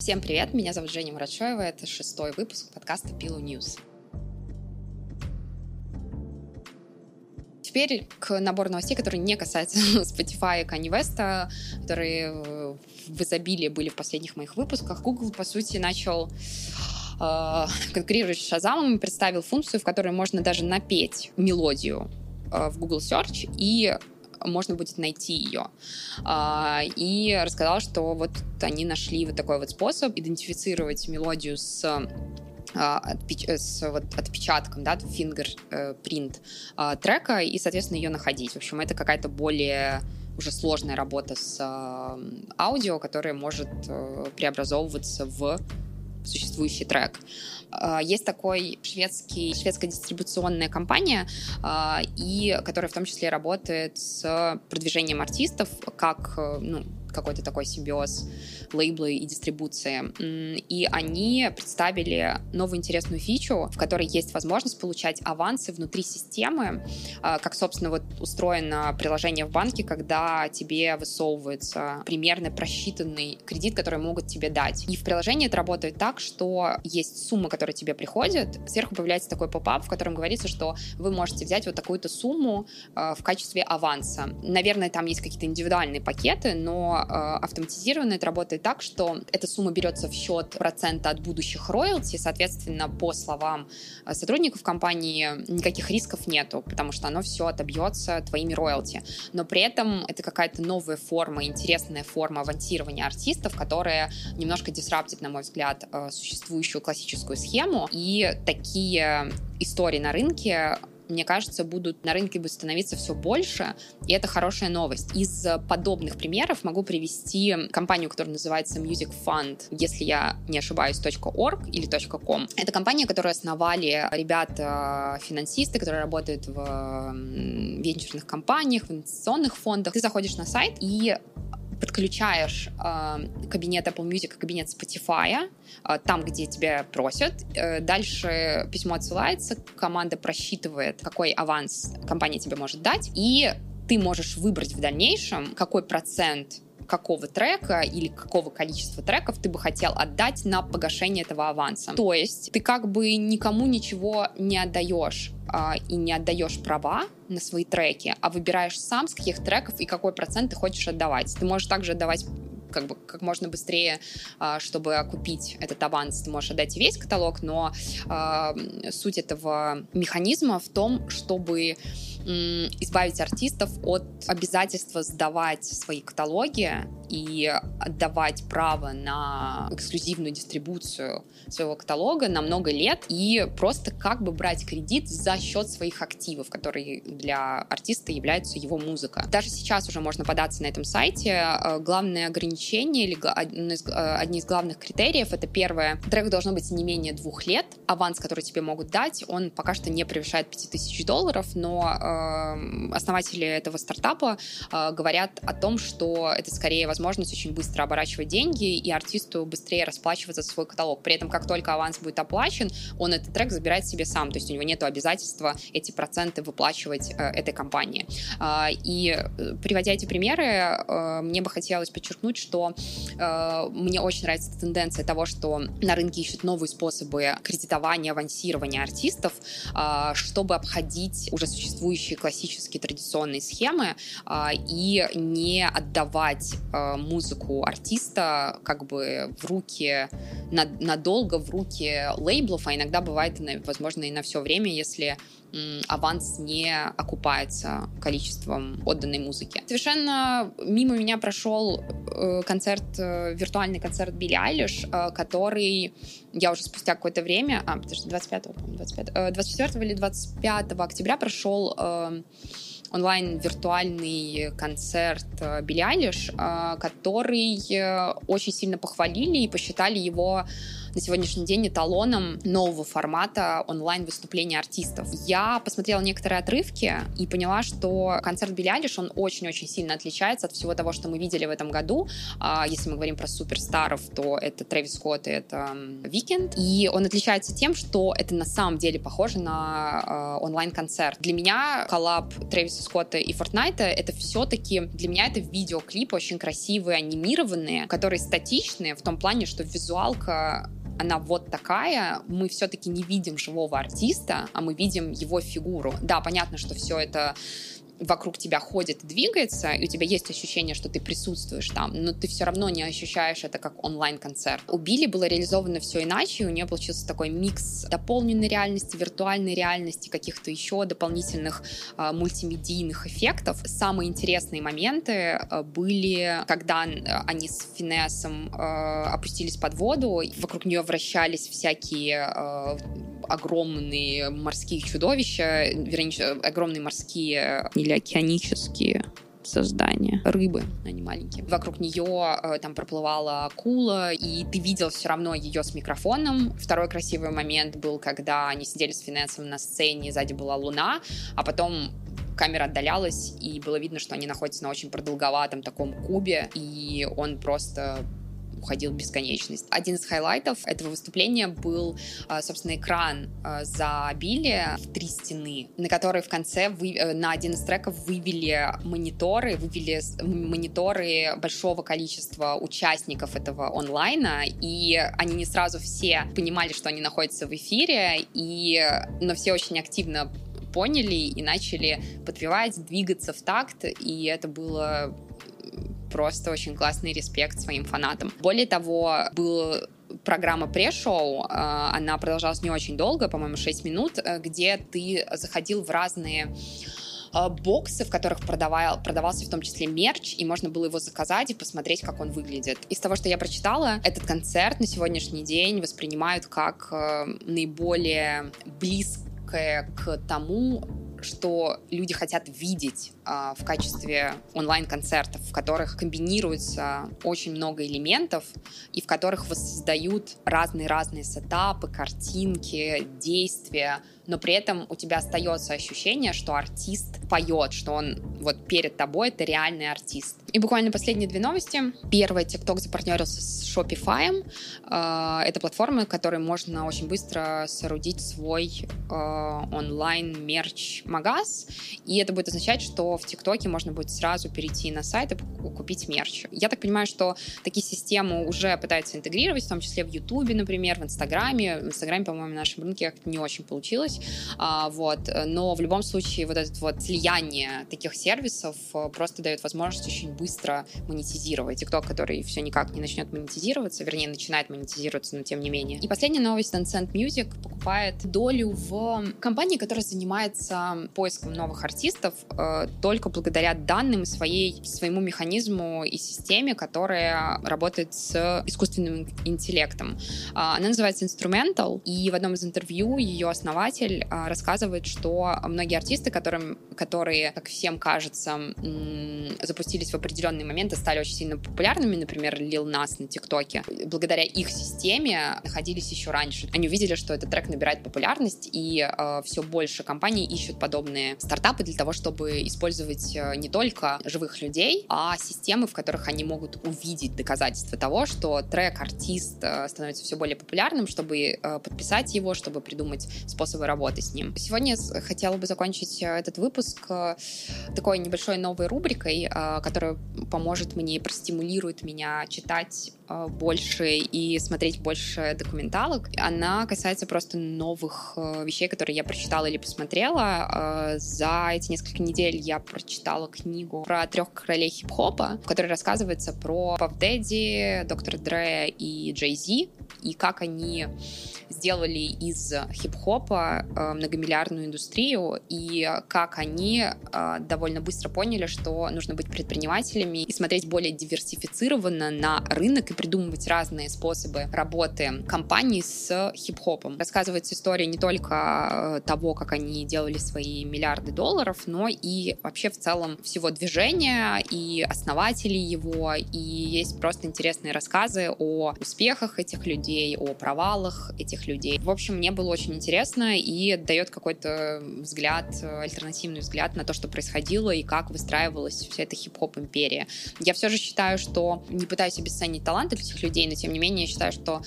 Всем привет, меня зовут Женя Мурачоева, это шестой выпуск подкаста Pillow News. Теперь к набору новостей, которые не касаются Spotify и Kanye West, которые в изобилии были в последних моих выпусках. Google, по сути, начал э, конкурировать с Shazam и представил функцию, в которой можно даже напеть мелодию э, в Google Search и можно будет найти ее. А, и рассказал, что вот они нашли вот такой вот способ идентифицировать мелодию с а, с вот отпечатком, да, фингерпринт э, трека и, соответственно, ее находить. В общем, это какая-то более уже сложная работа с аудио, которая может э, преобразовываться в существующий трек. А, есть такой шведский, шведская дистрибуционная компания, а, и которая в том числе работает с продвижением артистов, как э, ну, какой-то такой симбиоз лейблы и дистрибуции. И они представили новую интересную фичу, в которой есть возможность получать авансы внутри системы, а, как, собственно, вот устроено приложение в банке, когда тебе высовывается примерно просчитанный кредит, который могут тебе дать. И в приложении это работает так, что есть сумма, которая тебе приходит, сверху появляется такой поп-ап, в котором говорится, что вы можете взять вот такую-то сумму э, в качестве аванса. Наверное, там есть какие-то индивидуальные пакеты, но э, автоматизированно это работает так, что эта сумма берется в счет процента от будущих роялти, соответственно, по словам э, сотрудников компании, никаких рисков нету, потому что оно все отобьется твоими роялти. Но при этом это какая-то новая форма, интересная форма авансирования артистов, которая немножко дисраптит, на мой взгляд, э, существующую классическую схему. И такие истории на рынке мне кажется, будут на рынке будет становиться все больше, и это хорошая новость. Из подобных примеров могу привести компанию, которая называется Music Fund, если я не ошибаюсь, .org или .com. Это компания, которую основали ребята-финансисты, которые работают в венчурных компаниях, в инвестиционных фондах. Ты заходишь на сайт и подключаешь э, кабинет Apple Music кабинет Spotify, э, там, где тебя просят. Э, дальше письмо отсылается, команда просчитывает, какой аванс компания тебе может дать, и ты можешь выбрать в дальнейшем, какой процент какого трека или какого количества треков ты бы хотел отдать на погашение этого аванса. То есть ты как бы никому ничего не отдаешь а, и не отдаешь права на свои треки, а выбираешь сам, с каких треков и какой процент ты хочешь отдавать. Ты можешь также отдавать как бы как можно быстрее, а, чтобы окупить этот аванс, ты можешь отдать весь каталог, но э, суть этого механизма в том, чтобы избавить артистов от обязательства сдавать свои каталоги и отдавать право на эксклюзивную дистрибуцию своего каталога на много лет и просто как бы брать кредит за счет своих активов, которые для артиста являются его музыка. Даже сейчас уже можно податься на этом сайте. Э, главное ограничение или э, одни из главных критериев — это первое. Трек должно быть не менее двух лет. Аванс, который тебе могут дать, он пока что не превышает 5000 долларов, но э, основатели этого стартапа э, говорят о том, что это скорее возможность очень быстро оборачивать деньги и артисту быстрее расплачиваться за свой каталог. При этом, как только аванс будет оплачен, он этот трек забирает себе сам, то есть у него нет обязательства эти проценты выплачивать э, этой компании. Э, и приводя эти примеры, э, мне бы хотелось подчеркнуть, что э, мне очень нравится тенденция того, что на рынке ищут новые способы кредитования, авансирования артистов, э, чтобы обходить уже существующие классические традиционные схемы э, и не отдавать э, музыку артиста как бы в руки надолго в руки лейблов, а иногда бывает, возможно, и на все время, если аванс не окупается количеством отданной музыки. Совершенно мимо меня прошел э, концерт, э, виртуальный концерт Билли Айлиш, э, который я уже спустя какое-то время, а, подожди, 25, 25 24 или 25 октября прошел онлайн-виртуальный концерт Билли Айлиш, который очень сильно похвалили и посчитали его на сегодняшний день эталоном нового формата онлайн-выступления артистов. Я посмотрела некоторые отрывки и поняла, что концерт Билли Айлиш, он очень-очень сильно отличается от всего того, что мы видели в этом году. А, если мы говорим про суперстаров, то это Трэвис Скотт и это Weeknd. И он отличается тем, что это на самом деле похоже на э, онлайн-концерт. Для меня коллаб Трэвиса Скотта и Фортнайта — это все-таки... Для меня это видеоклипы очень красивые, анимированные, которые статичные в том плане, что визуалка она вот такая, мы все-таки не видим живого артиста, а мы видим его фигуру. Да, понятно, что все это вокруг тебя ходит двигается, и у тебя есть ощущение, что ты присутствуешь там, но ты все равно не ощущаешь это как онлайн-концерт. У Билли было реализовано все иначе, у нее получился такой микс дополненной реальности, виртуальной реальности, каких-то еще дополнительных э, мультимедийных эффектов. Самые интересные моменты э, были, когда они с Финесом э, опустились под воду, вокруг нее вращались всякие э, огромные морские чудовища, вернее, огромные морские или океанические создания. Рыбы, они маленькие. Вокруг нее э, там проплывала акула, и ты видел все равно ее с микрофоном. Второй красивый момент был, когда они сидели с Финесом на сцене, сзади была луна, а потом камера отдалялась, и было видно, что они находятся на очень продолговатом таком кубе, и он просто уходил в бесконечность. Один из хайлайтов этого выступления был, а, собственно, экран а, за Билли в три стены, на который в конце вы, э, на один из треков вывели мониторы, вывели мониторы большого количества участников этого онлайна, и они не сразу все понимали, что они находятся в эфире, и, но все очень активно поняли и начали подпевать, двигаться в такт, и это было просто очень классный респект своим фанатам. Более того, был программа пре-шоу, э, она продолжалась не очень долго, по-моему, 6 минут, э, где ты заходил в разные э, боксы, в которых продавал, продавался в том числе мерч, и можно было его заказать и посмотреть, как он выглядит. Из того, что я прочитала, этот концерт на сегодняшний день воспринимают как наиболее близкое к тому, что люди хотят видеть в качестве онлайн-концертов, в которых комбинируется очень много элементов и в которых воссоздают разные-разные сетапы, картинки, действия, но при этом у тебя остается ощущение, что артист поет, что он вот перед тобой это реальный артист. И буквально последние две новости. Первое, TikTok запартнерился с Shopify. Э, это платформа, которой можно очень быстро соорудить свой э, онлайн-мерч-магаз. И это будет означать, что в ТикТоке можно будет сразу перейти на сайт и купить мерч. Я так понимаю, что такие системы уже пытаются интегрировать, в том числе в Ютубе, например, в Инстаграме. В Инстаграме, по-моему, в нашем рынке как-то не очень получилось а, вот, но в любом случае вот это вот слияние таких сервисов э, просто дает возможность очень быстро монетизировать. TikTok, который все никак не начнет монетизироваться, вернее, начинает монетизироваться, но тем не менее. И последняя новость, Tencent Music покупает долю в компании, которая занимается поиском новых артистов э, только благодаря данным своей, своему механизму и системе, которая работает с искусственным интеллектом. А, она называется Instrumental, и в одном из интервью ее основатель а, рассказывает, что многие артисты, которым, которые, как всем кажется, запустились в определенные моменты, стали очень сильно популярными, например, Lil Nas на ТикТоке, благодаря их системе находились еще раньше. Они увидели, что этот трек набирает популярность, и а, все больше компаний ищут подобные стартапы для того, чтобы использовать э, не только живых людей, а системы, в которых они могут увидеть доказательства того, что трек, артист э, становится все более популярным, чтобы э, подписать его, чтобы придумать способы работы с ним. Сегодня я хотела бы закончить этот выпуск такой небольшой новой рубрикой, которая поможет мне и простимулирует меня читать больше и смотреть больше документалок. Она касается просто новых вещей, которые я прочитала или посмотрела. За эти несколько недель я прочитала книгу про трех королей хип-хопа, в которой рассказывается про Пав Дэдди, Доктор Дре и Джей Зи, и как они сделали из хип-хопа э, многомиллиардную индустрию, и как они э, довольно быстро поняли, что нужно быть предпринимателями и смотреть более диверсифицированно на рынок и придумывать разные способы работы компаний с хип-хопом. Рассказывается история не только того, как они делали свои миллиарды долларов, но и вообще в целом всего движения и основателей его, и есть просто интересные рассказы о успехах этих людей, о провалах этих людей. В общем, мне было очень интересно и дает какой-то взгляд, альтернативный взгляд на то, что происходило и как выстраивалась вся эта хип-хоп империя. Я все же считаю, что не пытаюсь обесценить таланты этих людей, но тем не менее я считаю, что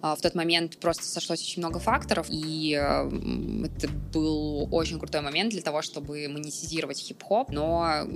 а, в тот момент просто сошлось очень много факторов, и это был очень крутой момент для того, чтобы монетизировать хип-хоп, но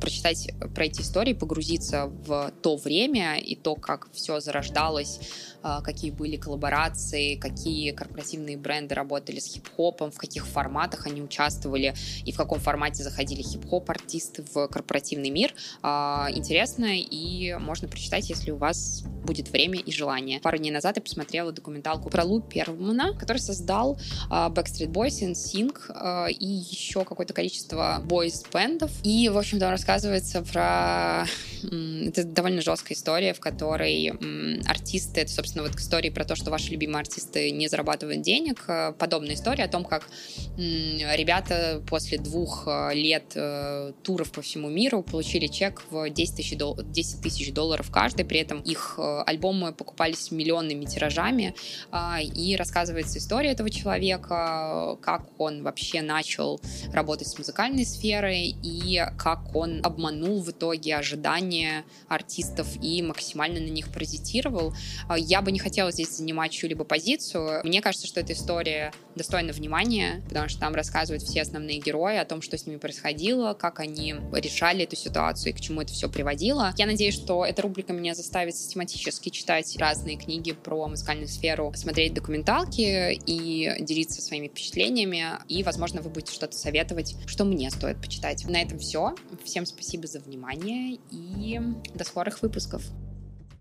прочитать про эти истории, погрузиться в то время и то, как все зарождалось, а, какие были коллаборации, какие корпоративные бренды работали с хип-хопом, в каких форматах они участвовали и в каком формате заходили хип-хоп артисты в корпоративный мир. А, интересно и можно прочитать, если у вас будет время и желание. Пару дней назад я посмотрела смотрела документалку про Лу Первмана, который создал uh, Backstreet Boys, NSYNC uh, и еще какое-то количество бойс-бендов. И, в общем, там рассказывается про... Это довольно жесткая история, в которой артисты... Это, собственно, вот история про то, что ваши любимые артисты не зарабатывают денег. Э, подобная история о том, как ребята после двух э, лет э, туров по всему миру получили чек в 10 тысяч, дол... 10 тысяч долларов каждый, при этом их альбомы покупались миллионными тиражами а, и рассказывается история этого человека, как он вообще начал работать с музыкальной сферой и как он обманул в итоге ожидания артистов и максимально на них паразитировал. А, я бы не хотела здесь занимать чью-либо позицию. Мне кажется, что эта история достойна внимания, потому что там рассказывают все основные герои о том, что с ними происходило, как они решали эту ситуацию и к чему это все приводило. Я надеюсь, что эта рубрика меня заставит систематически читать разные книги про музыкальную сферу, смотреть документалки и делиться своими впечатлениями. И, возможно, вы будете что-то советовать, что мне стоит почитать. На этом все. Всем спасибо за внимание и до скорых выпусков.